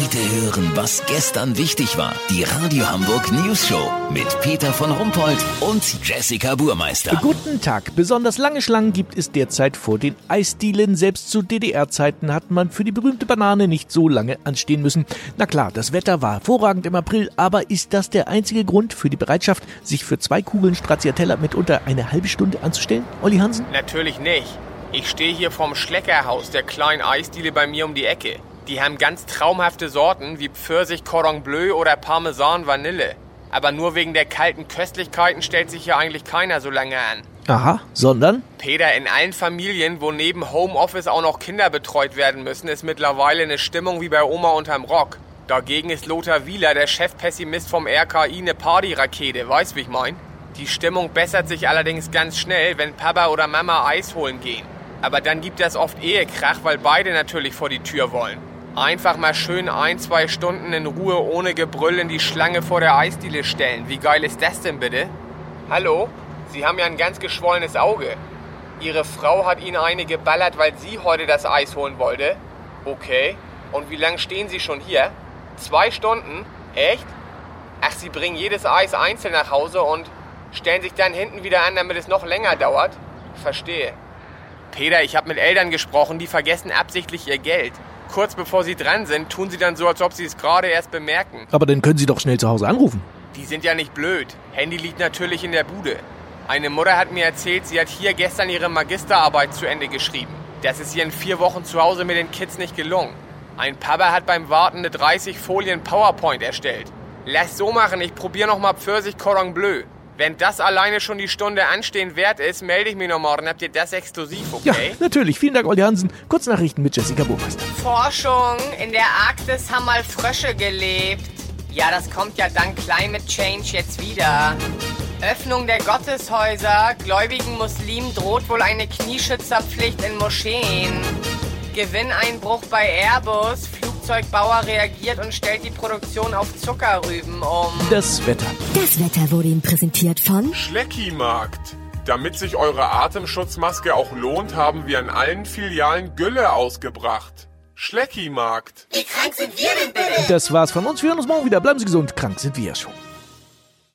Heute hören, was gestern wichtig war. Die Radio Hamburg News Show mit Peter von Rumpold und Jessica Burmeister. Guten Tag. Besonders lange Schlangen gibt es derzeit vor den Eisdielen. Selbst zu DDR-Zeiten hat man für die berühmte Banane nicht so lange anstehen müssen. Na klar, das Wetter war hervorragend im April, aber ist das der einzige Grund für die Bereitschaft, sich für zwei Kugeln Stracciatella mitunter eine halbe Stunde anzustellen? Olli Hansen? Natürlich nicht. Ich stehe hier vorm Schleckerhaus, der kleinen Eisdiele bei mir um die Ecke. Die haben ganz traumhafte Sorten wie Pfirsich Cordon Bleu oder Parmesan Vanille. Aber nur wegen der kalten Köstlichkeiten stellt sich hier eigentlich keiner so lange an. Aha, sondern? Peter, in allen Familien, wo neben Homeoffice auch noch Kinder betreut werden müssen, ist mittlerweile eine Stimmung wie bei Oma unterm Rock. Dagegen ist Lothar Wieler, der Chefpessimist vom RKI, eine Partyrakete, weißt wie ich mein? Die Stimmung bessert sich allerdings ganz schnell, wenn Papa oder Mama Eis holen gehen. Aber dann gibt es oft Ehekrach, weil beide natürlich vor die Tür wollen. Einfach mal schön ein, zwei Stunden in Ruhe ohne Gebrüll in die Schlange vor der Eisdiele stellen. Wie geil ist das denn bitte? Hallo? Sie haben ja ein ganz geschwollenes Auge. Ihre Frau hat Ihnen eine geballert, weil sie heute das Eis holen wollte? Okay. Und wie lange stehen Sie schon hier? Zwei Stunden? Echt? Ach, Sie bringen jedes Eis einzeln nach Hause und stellen sich dann hinten wieder an, damit es noch länger dauert? Verstehe. Peter, ich habe mit Eltern gesprochen, die vergessen absichtlich ihr Geld kurz bevor sie dran sind, tun sie dann so, als ob sie es gerade erst bemerken. Aber dann können Sie doch schnell zu Hause anrufen. Die sind ja nicht blöd. Handy liegt natürlich in der Bude. Eine Mutter hat mir erzählt, sie hat hier gestern ihre Magisterarbeit zu Ende geschrieben. Das ist ihr in vier Wochen zu Hause mit den Kids nicht gelungen. Ein Papa hat beim Warten eine 30 Folien PowerPoint erstellt. Lass so machen, ich probiere nochmal Pfirsich Cordon Bleu. Wenn das alleine schon die Stunde anstehen wert ist, melde ich mich noch morgen. Habt ihr das exklusiv, okay? Ja, natürlich. Vielen Dank, Olli Hansen. Kurznachrichten mit Jessica Burmeister. Forschung. In der Arktis haben mal Frösche gelebt. Ja, das kommt ja dank Climate Change jetzt wieder. Öffnung der Gotteshäuser. Gläubigen Muslimen droht wohl eine Knieschützerpflicht in Moscheen. Gewinneinbruch bei Airbus. Flugzeugbauer reagiert und stellt die Produktion auf Zuckerrüben um. Das Wetter. Das Wetter wurde Ihnen präsentiert von Schleckimarkt. Damit sich eure Atemschutzmaske auch lohnt, haben wir in allen Filialen Gülle ausgebracht. Schleckimarkt. Wie krank sind wir denn bitte? Das war's von uns. Wir hören uns morgen wieder. Bleiben Sie gesund. Krank sind wir ja schon.